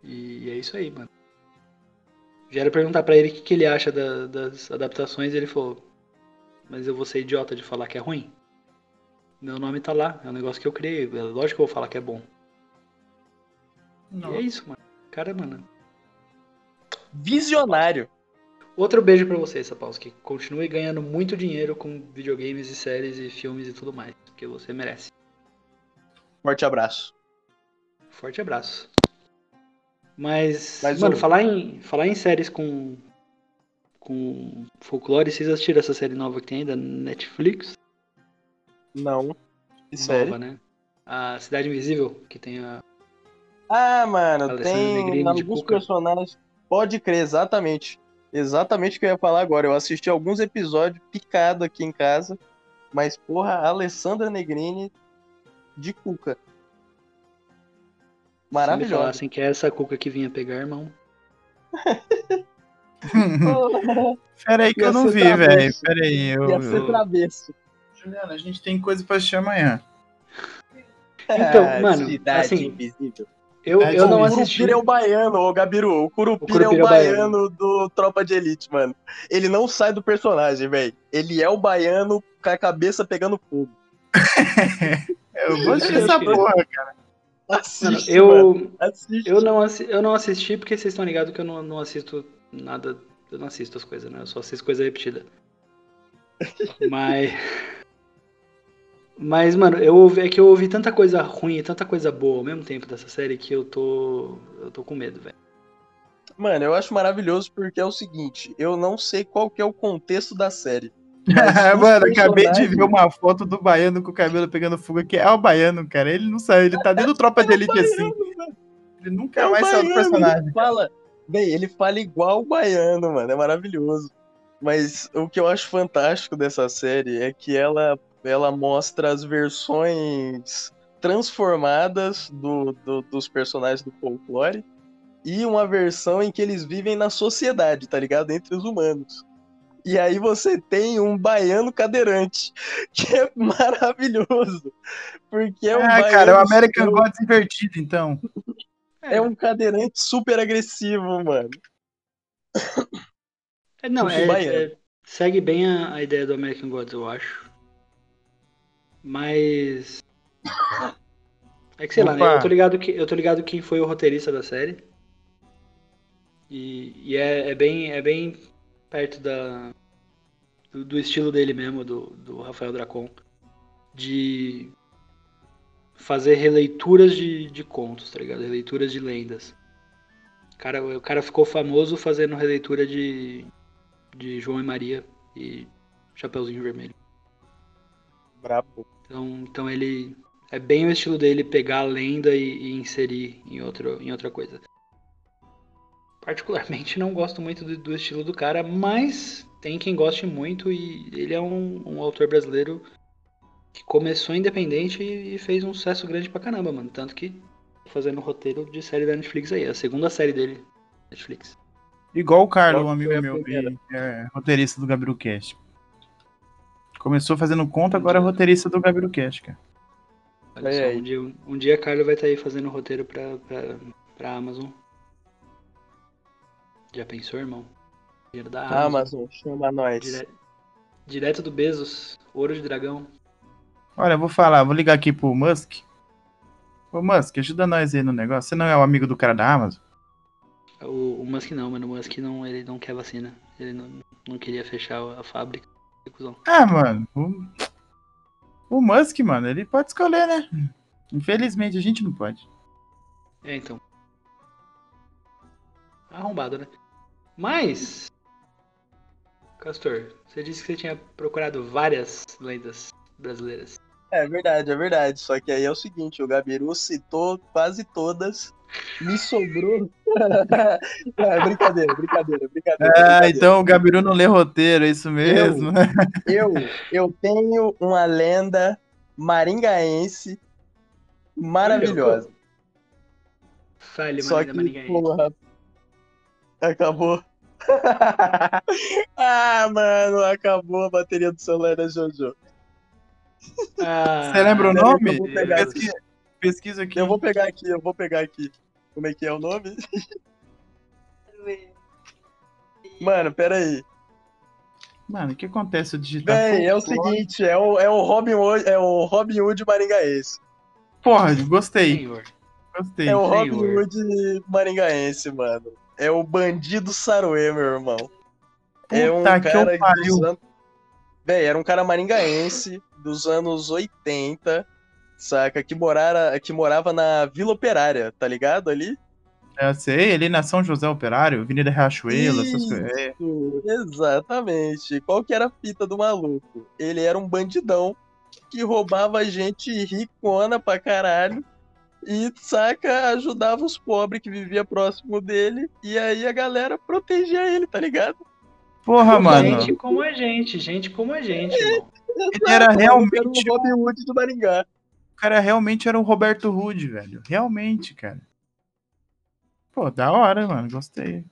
E é isso aí, mano. Já era perguntar pra ele o que, que ele acha da- das adaptações e ele falou: Mas eu vou ser idiota de falar que é ruim? Meu nome tá lá, é um negócio que eu criei. É lógico que eu vou falar que é bom. E é isso, mano. Cara, mano. Visionário. Outro beijo pra você, Sapowski. Continue ganhando muito dinheiro com videogames e séries e filmes e tudo mais. Porque você merece. Forte abraço. Forte abraço. Mas, Mas mano, o- falar, em, falar em séries com, com folclore, vocês assistiram essa série nova que tem da Netflix? Não. Que série? Nova, né? A Cidade Invisível, que tem a. Ah, mano, Alessandro tem Negrini alguns personagens. Pode crer, exatamente. Exatamente o que eu ia falar agora. Eu assisti alguns episódios picado aqui em casa. Mas, porra, Alessandra Negrini de Cuca. Se me Maravilhosa. falassem que é essa cuca que vinha pegar, irmão. Pera aí que Ia eu não vi, velho. Pera aí. Eu, Ia ser travesso. Juliana, a gente tem coisa pra assistir amanhã. Então, Ah, mano, Cidade assim, Invisível. Eu, É, eu não o O assisti. Curupira é o baiano, ô Gabiru. O Curupira, O Curupira é o é o baiano do Tropa de Elite, mano. Ele não sai do personagem, velho. Ele é o baiano com a cabeça pegando fogo. Eu vou assistir Eu essa acho que- porra, cara. Assiste, mano. eu, Assiste. eu, não assi- eu não assisti porque vocês estão ligados que eu não, não assisto nada. Eu não assisto as coisas, né? Eu só assisto coisa repetida. Mas. Mas, mano, eu ouvi, é que eu ouvi tanta coisa ruim e tanta coisa boa ao mesmo tempo dessa série que eu tô. Eu tô com medo, velho. Mano, eu acho maravilhoso porque é o seguinte, eu não sei qual que é o contexto da série. Mano, acabei de ver uma foto do baiano com o cabelo pegando fogo, que é o baiano, cara. Ele não saiu, ele tá dentro do tropa de elite assim. Ele nunca É mais saiu do baiano, personagem. Ele fala, bem, ele fala igual o baiano, mano, é maravilhoso. Mas o que eu acho fantástico dessa série é que ela, ela mostra as versões transformadas do, do- dos personagens do folclore e uma versão em que eles vivem na sociedade, tá ligado? Entre os humanos. E aí você tem um baiano cadeirante, que é maravilhoso. Porque é um Ah, baiano cara, é o American super- Gods invertido, então. é um cadeirante super agressivo, mano. É, não, é, é- segue bem a, a ideia do American Gods, eu acho. Mas. É que sei lá, Opa. né? Eu tô ligado que eu tô ligado quem foi o roteirista da série. E, e é, é bem é bem perto da do, do estilo dele mesmo, do, do Rafael Dracon, de fazer releituras de, de contos, tá ligado? Releituras de lendas. O cara, o cara ficou famoso fazendo releitura de, de João e Maria e Chapeuzinho Vermelho. Brabo. Então, então ele é bem o estilo dele pegar a lenda e, e inserir em, outro, em outra coisa. Particularmente não gosto muito do, do estilo do cara, mas tem quem goste muito e ele é um, um autor brasileiro que começou independente e, e fez um sucesso grande pra caramba, mano. Tanto que fazendo roteiro de série da Netflix aí, a segunda série dele, Netflix. Igual o Carlos, um amigo meu, é roteirista do Gabriel Cast. Começou fazendo conta, agora é roteirista do Gabriel Cast, cara. Olha Aí, só, um dia, um dia a Carla vai estar aí fazendo roteiro pra, pra, pra Amazon. Já pensou, irmão? Dinheiro da Amazon. Amazon, chama nós. Dire- Direto do Bezos, ouro de dragão. Olha, eu vou falar, vou ligar aqui pro Musk. Ô Musk, ajuda nós aí no negócio. Você não é o amigo do cara da Amazon? O, o Musk não, mano. O Musk não, ele não quer vacina. Ele não, não queria fechar a fábrica. Ah, mano. O, o Musk, mano, ele pode escolher, né? Infelizmente, a gente não pode. É, então. Arrombado, né? Mas. Castor, você disse que você tinha procurado várias lendas brasileiras. É verdade, é verdade. Só que aí é o seguinte, o Gabiru citou quase todas. Me sobrou. é, brincadeira, brincadeira, brincadeira. Ah, brincadeira. então o Gabiru não lê roteiro, é isso mesmo. Eu, eu tenho uma lenda maringaense maravilhosa. Fale, Só que, Maringaense. porra, acabou. ah, mano, acabou a bateria do celular da Jojo. Ah, Você lembra o nome? eu pesquisa aqui. Eu vou pegar aqui, eu vou pegar aqui. Como é que é o nome? Mano, pera aí. Mano, o que acontece? Eu digitar. Véi, é o seguinte, é o, é o Robin Hood, é o Robin Hood maringaense. Porra, gostei. Senhor. Gostei. É o Robin senhor. Hood maringaense, mano. É o bandido Saruê, meu irmão. É um Puta que cara eu pariu. dos anos... Véi, era um cara maringaense dos anos 80, saca? Que, morara, que morava na Vila Operária, tá ligado ali? Eu sei, ele na São José Operário, Avenida Riachuelo, essas Isso. coisas. É. Exatamente. Qual que era a fita do maluco? Ele era um bandidão que roubava gente ricona pra caralho e, saca, ajudava os pobres que vivia próximo dele e aí a galera protegia ele, tá ligado? Porra, mano. Gente como a gente, gente como a gente, irmão. Ele Era realmente o Robin Hood do Maringá. O cara realmente era o Roberto Rude, velho. Realmente, cara. Pô, da hora, mano. Gostei.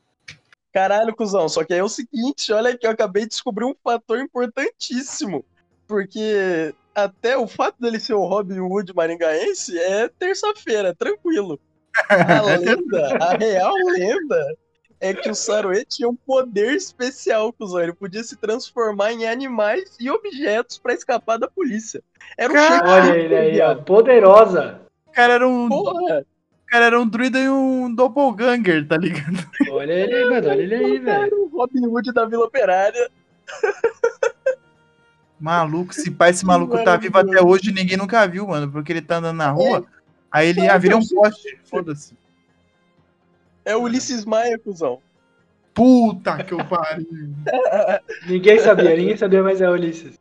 Caralho, cuzão. Só que aí é o seguinte, olha que eu acabei de descobrir um fator importantíssimo. Porque até o fato dele ser o Robin Hood maringaense é terça-feira, tranquilo. A lenda, a real lenda, é que o Saruê tinha um poder especial, cuzão. Ele podia se transformar em animais e objetos pra escapar da polícia. Era um Cara. Olha ele aí, ó. Poderosa. O cara era um, o Porra, cara era um druida e um doppelganger, tá ligado? Olha ele aí, mano. Olha ele aí, velho. era o Robin Hood da Vila Operária. Maluco, se pai, esse maluco tá vivo até hoje e ninguém nunca viu, mano. Porque ele tá andando na rua, aí ele ah, vira um poste. Foda-se. É o Ulisses Maia, cuzão. Puta que eu pariu. Ninguém sabia, ninguém sabia, mas é o Ulisses.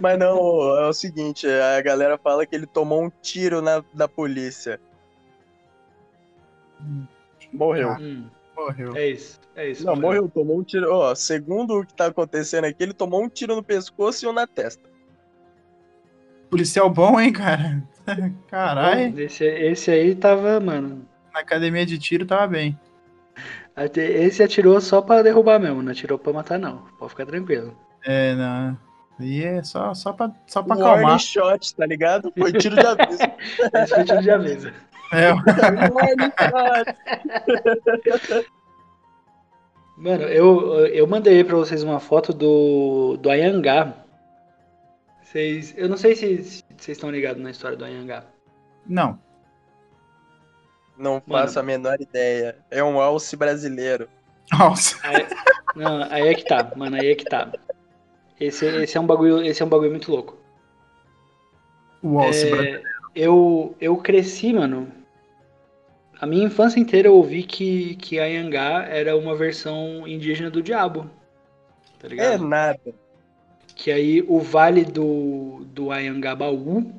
Mas não, é o seguinte, a galera fala que ele tomou um tiro na, da polícia. Morreu. Hum, Morreu. é isso, é isso. Não, mano. morreu, tomou um tiro. Ó, segundo o que tá acontecendo aqui, ele tomou um tiro no pescoço e um na testa. Policial bom, hein, cara? Caralho. Esse, esse aí tava, mano. Na academia de tiro tava bem. Esse atirou só pra derrubar mesmo, não atirou pra matar, não. Pode ficar tranquilo. É, não. E é só, só pra, só pra Warning acalmar. shot, tá ligado? Foi tiro de aviso. Esse foi tiro de aviso. É. Mano, eu, eu mandei pra vocês uma foto do, do Ayangá. Vocês, eu não sei se se vocês estão ligados na história do Ayangá. não. Não faço a menor ideia. É um alce brasileiro. Nossa. Aí, não, aí é que tá, mano, aí é que tá. Esse, esse, é um bagulho, esse é um bagulho muito louco. O Alce É, brasileiro. eu, eu cresci, mano. A minha infância inteira eu ouvi que, que Ayangá era uma versão indígena do diabo. Tá É ligado? nada. Que aí o vale do, do Ayangabaú,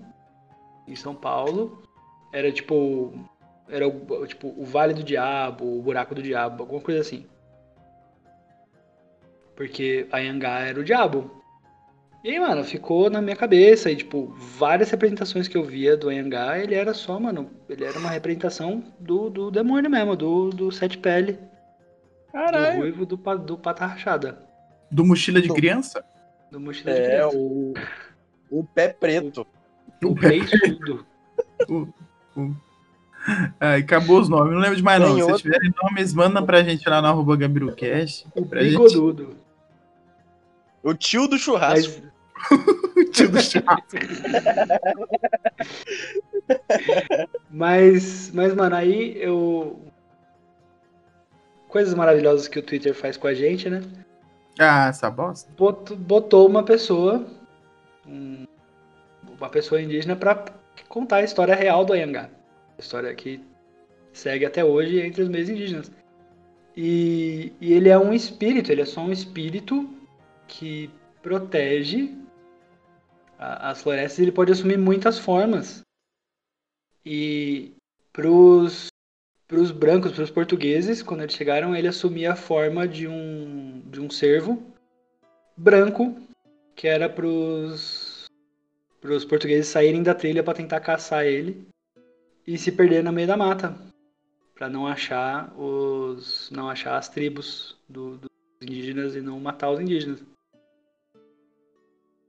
em São Paulo, era tipo. Era o, tipo o Vale do Diabo, o Buraco do Diabo, alguma coisa assim. Porque Ayangá era o diabo. E aí, mano, ficou na minha cabeça. E, tipo, várias representações que eu via do Ayangá, ele era só, mano. Ele era uma representação do, do demônio mesmo, do, do Sete Pele. Do Caralho. ruivo do, do Pata Rachada. Do mochila de Do- criança? Do mochila de É, criança. o, o pé preto. O beiçudo. Ai, acabou os nomes, não lembro de mais não. Tem Se outro. tiverem nomes, manda pra gente lá no arroba GabiruCast. O Pra gente. bigodudo. O tio do churrasco. Mas, Tio do churrasco. mas, mas, mano, aí eu. Coisas maravilhosas que o Twitter faz com a gente, né? Ah, essa bosta. Bot- Botou uma pessoa, um- uma pessoa indígena, pra contar a história real do Ayangá. História que segue até hoje entre os meios indígenas. E, e ele é um espírito, ele é só um espírito que protege a- as florestas. Ele pode assumir muitas formas. E pros, pros brancos, pros portugueses, quando eles chegaram, ele assumia a forma de um, de um cervo branco, que era pros, pros portugueses saírem da trilha para tentar caçar ele e se perder no meio da mata, para não achar os não achar as tribos do- dos indígenas e não matar os indígenas.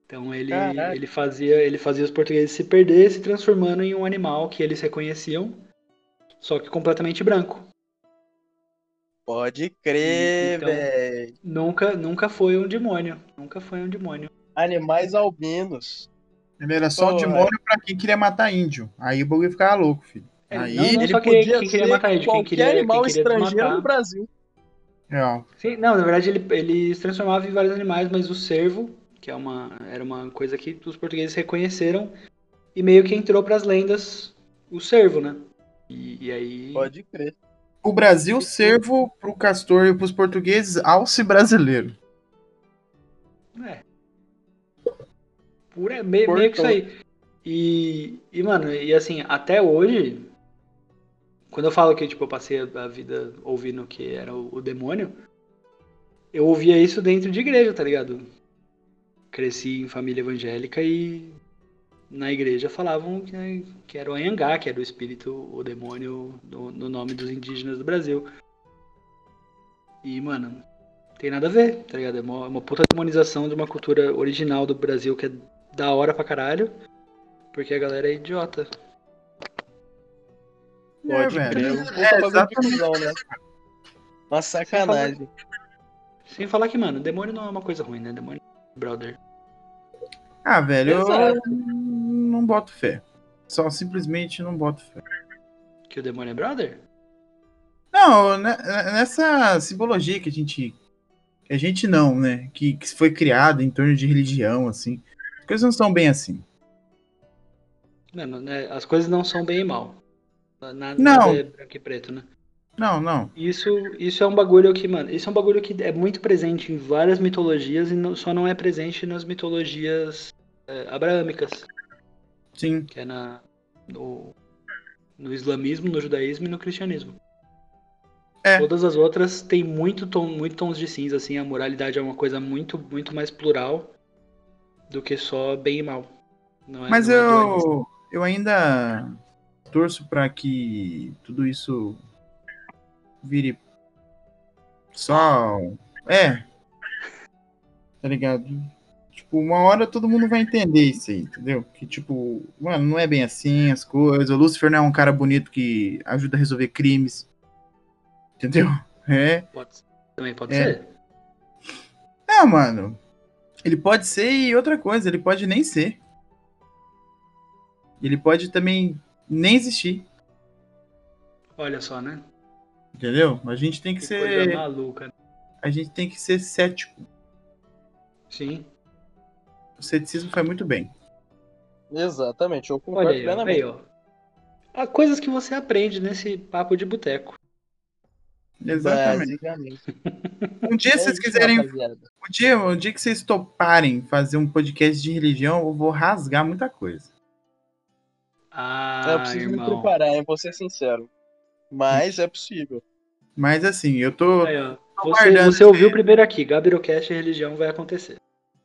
Então ele, Caraca. ele, fazia, ele fazia os portugueses se perder, se transformando em um animal que eles reconheciam, só que completamente branco. Pode crer, Então- velho. Nunca, nunca foi um demônio. Nunca foi um demônio. Animais albinos. Ele era só Porra. o demônio pra quem queria matar índio. Aí o bagulho ficava louco, filho. É, Aí, não, não Ele só podia quem queria matar quem qualquer queria, animal estrangeiro no Brasil. é, Sim, não, na verdade ele, ele se transformava em vários animais, mas o cervo, que é uma, era uma coisa que os portugueses reconheceram, e meio que entrou pras lendas o cervo, né? E, e aí. Pode crer. o Brasil servo pro castor e pros portugueses alce brasileiro. Pura, meio, meio que isso aí. E, e, mano, e assim, até hoje, quando eu falo que tipo, eu passei a vida ouvindo que era o, o demônio, eu ouvia isso dentro de igreja, tá ligado? Cresci em família evangélica e na igreja falavam que, que era o Anhangá, que era o espírito, o demônio, no, no nome dos indígenas do Brasil. E, mano, tem nada a ver, tá ligado? É uma, uma puta demonização de uma cultura original do Brasil que é da hora pra caralho, porque a galera é idiota. Pode é, crer. velho. Um puta É, né? Uma sacanagem. Sem falar que, mano, demônio não é uma coisa ruim, né? Demônio é brother. Ah, velho, eu Exato. não boto fé. Só simplesmente não boto fé. Que o demônio é brother? Não, né, nessa simbologia que a gente. Que a gente não, né? Que, que foi criada em torno de religião, assim. As coisas não são bem assim. Mano, né, as coisas não são bem e mal. Nada, Não. nada é branco e preto, né? Não, não. Isso, isso é um bagulho que, mano, isso é um bagulho que é muito presente em várias mitologias e não- só não é presente nas mitologias é, abraâmicas, Sim. que é na, no, no islamismo, no judaísmo e no cristianismo. É. Todas as outras têm muito, tom, muito tons de cinza, assim, a moralidade é uma coisa muito, muito mais plural do que só bem e mal. É- Mas é eu, eu ainda torço pra que tudo isso vire só. É. Tá ligado? Tipo, uma hora todo mundo vai entender isso aí, entendeu? Que, tipo, mano, não é bem assim as coisas. O Lucifer não é um cara bonito que ajuda a resolver crimes. Entendeu? É. Pode ser. Também pode É. ser. É, mano. Ele pode ser e outra coisa, ele pode nem ser. Ele pode também nem existir. Olha só, né? Entendeu? A gente tem que, Que ser. coisa maluca. né? A gente tem que ser cético. Sim. O ceticismo faz muito bem. Exatamente, eu concordo Olha aí, plenamente. aí, ó. Há coisas que você aprende nesse papo de boteco. Exatamente. Um dia, É se vocês isso, quiserem. rapaziada. Um dia, um dia que vocês toparem fazer um podcast de religião, eu vou rasgar muita coisa. Ah, eu preciso me irmão. preparar, hein? Vou ser sincero. Mas é possível. Mas assim, eu tô. Aí. Tô Você, você ouviu primeiro aqui, Gabirocast e religião vai acontecer.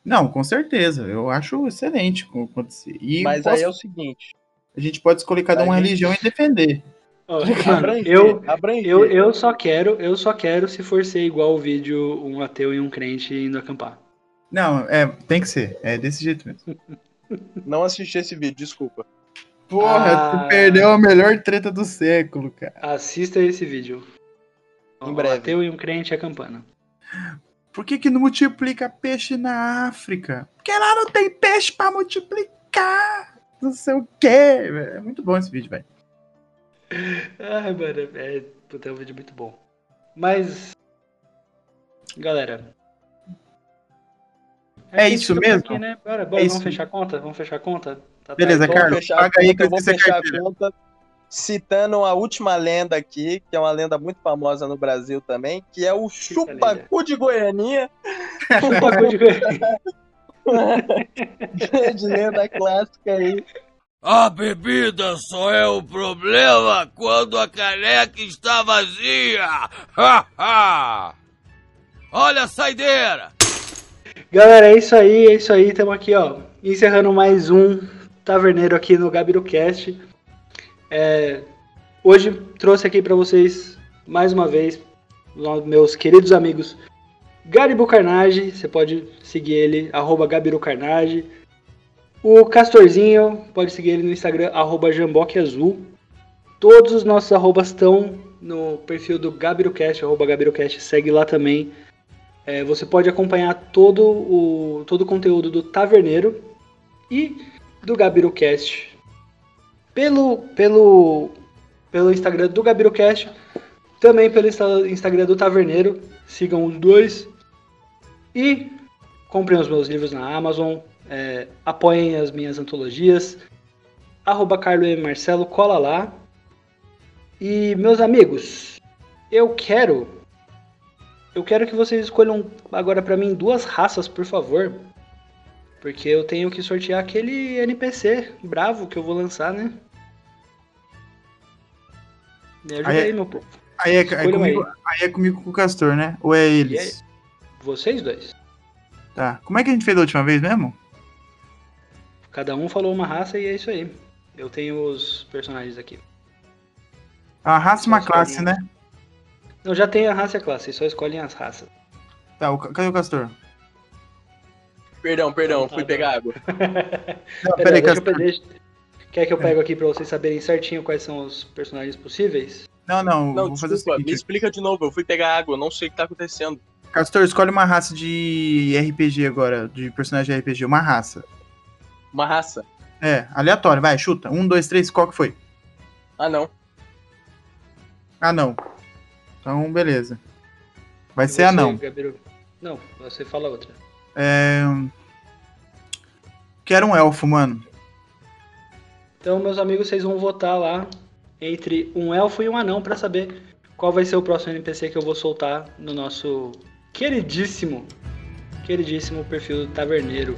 Não, com certeza. Eu acho excelente co- acontecer. E Mas posso- aí é o seguinte: a gente pode escolher cada uma gente- religião e defender. Mano, eu, abranger. eu, eu só quero, eu só quero se for ser igual o vídeo um ateu e um crente indo acampar. Não, é, tem que ser. É desse jeito mesmo. não assisti esse vídeo, desculpa. Porra, Ah. tu perdeu a melhor treta do século, cara. Assista esse vídeo. Em Um breve. ateu e um crente acampando. Por que, que não multiplica peixe na África? Porque lá não tem peixe pra multiplicar. Não sei o quê. É muito bom esse vídeo, velho. Ai, mano, é, puta, é um vídeo muito bom. Mas, galera. É gente isso mesmo? Aqui, né? Bora, bora, É vamos isso. fechar a conta? Vamos fechar a conta? Tá Beleza, tarde. Vou Carlos, fechar paga aí que eu vou fechar a conta citando a última lenda aqui, que é uma lenda muito famosa no Brasil também, que é o chupacu de Goianinha, Chupa cu de Goiânia. grande lenda clássica aí. A bebida só é o problema quando a caneca está vazia. Ha, ha. Olha a saideira. Galera, é isso aí, é isso aí. Estamos aqui, ó, encerrando mais um Taverneiro aqui no GabiroCast. É, hoje trouxe aqui para vocês, mais uma vez, meus queridos amigos Garibu Carnage, você pode seguir ele, arroba Gabiru Carnage. O Castorzinho, pode seguir ele no Instagram, arroba Jamboque Azul. Todos os nossos arrobas estão no perfil do GabiruCast, arroba GabiruCast, segue lá também. É, você pode acompanhar todo o, todo o conteúdo do Taverneiro e do GabiruCast pelo, pelo, pelo Instagram do GabiruCast, também pelo Instagram do Taverneiro. Sigam os dois. E comprem os meus livros na Amazon, é, apoiem as minhas antologias. Arroba Carlo e Marcelo, cola lá. E meus amigos, eu quero. Eu quero que vocês escolham agora para mim duas raças, por favor. Porque eu tenho que sortear aquele NPC bravo que eu vou lançar, né? Me ajuda aí, Aí é- aí meu povo. Aí é, é comigo, aí é comigo com o Castor, né? Ou é eles? Vocês dois. Tá. Como é que a gente fez da última vez mesmo? Cada um falou uma raça e é isso aí. Eu tenho os personagens aqui. A raça e uma Só classe, né? Não, já tem a raça e a classe, só escolhem as raças. Tá, o, cadê o Castor? Perdão, perdão, Tá, fui tá. pegar água. Não, Pera, peraí, deixa eu Castor. deixa- Quer que eu pego aqui pra vocês saberem certinho quais são os personagens possíveis? Não, não, Não, vou fazer o desculpa, me seguinte. explica de novo, eu fui pegar água, eu não sei o que tá acontecendo. Castor, escolhe uma raça de RPG agora, de personagem de RPG, uma raça. Uma raça. É, aleatório, vai, chuta. Um, dois, três, qual que foi? Ah, não. Ah, não. Então, beleza. Vai E ser anão. Gabiru? Não, você fala outra. É... Quero um elfo, mano. Então, meus amigos, vocês vão votar lá entre um elfo e um anão pra saber qual vai ser o próximo NPC que eu vou soltar no nosso queridíssimo, queridíssimo perfil do Taverneiro.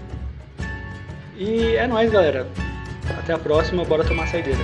E é nóis, galera. Até a próxima, bora tomar saideira.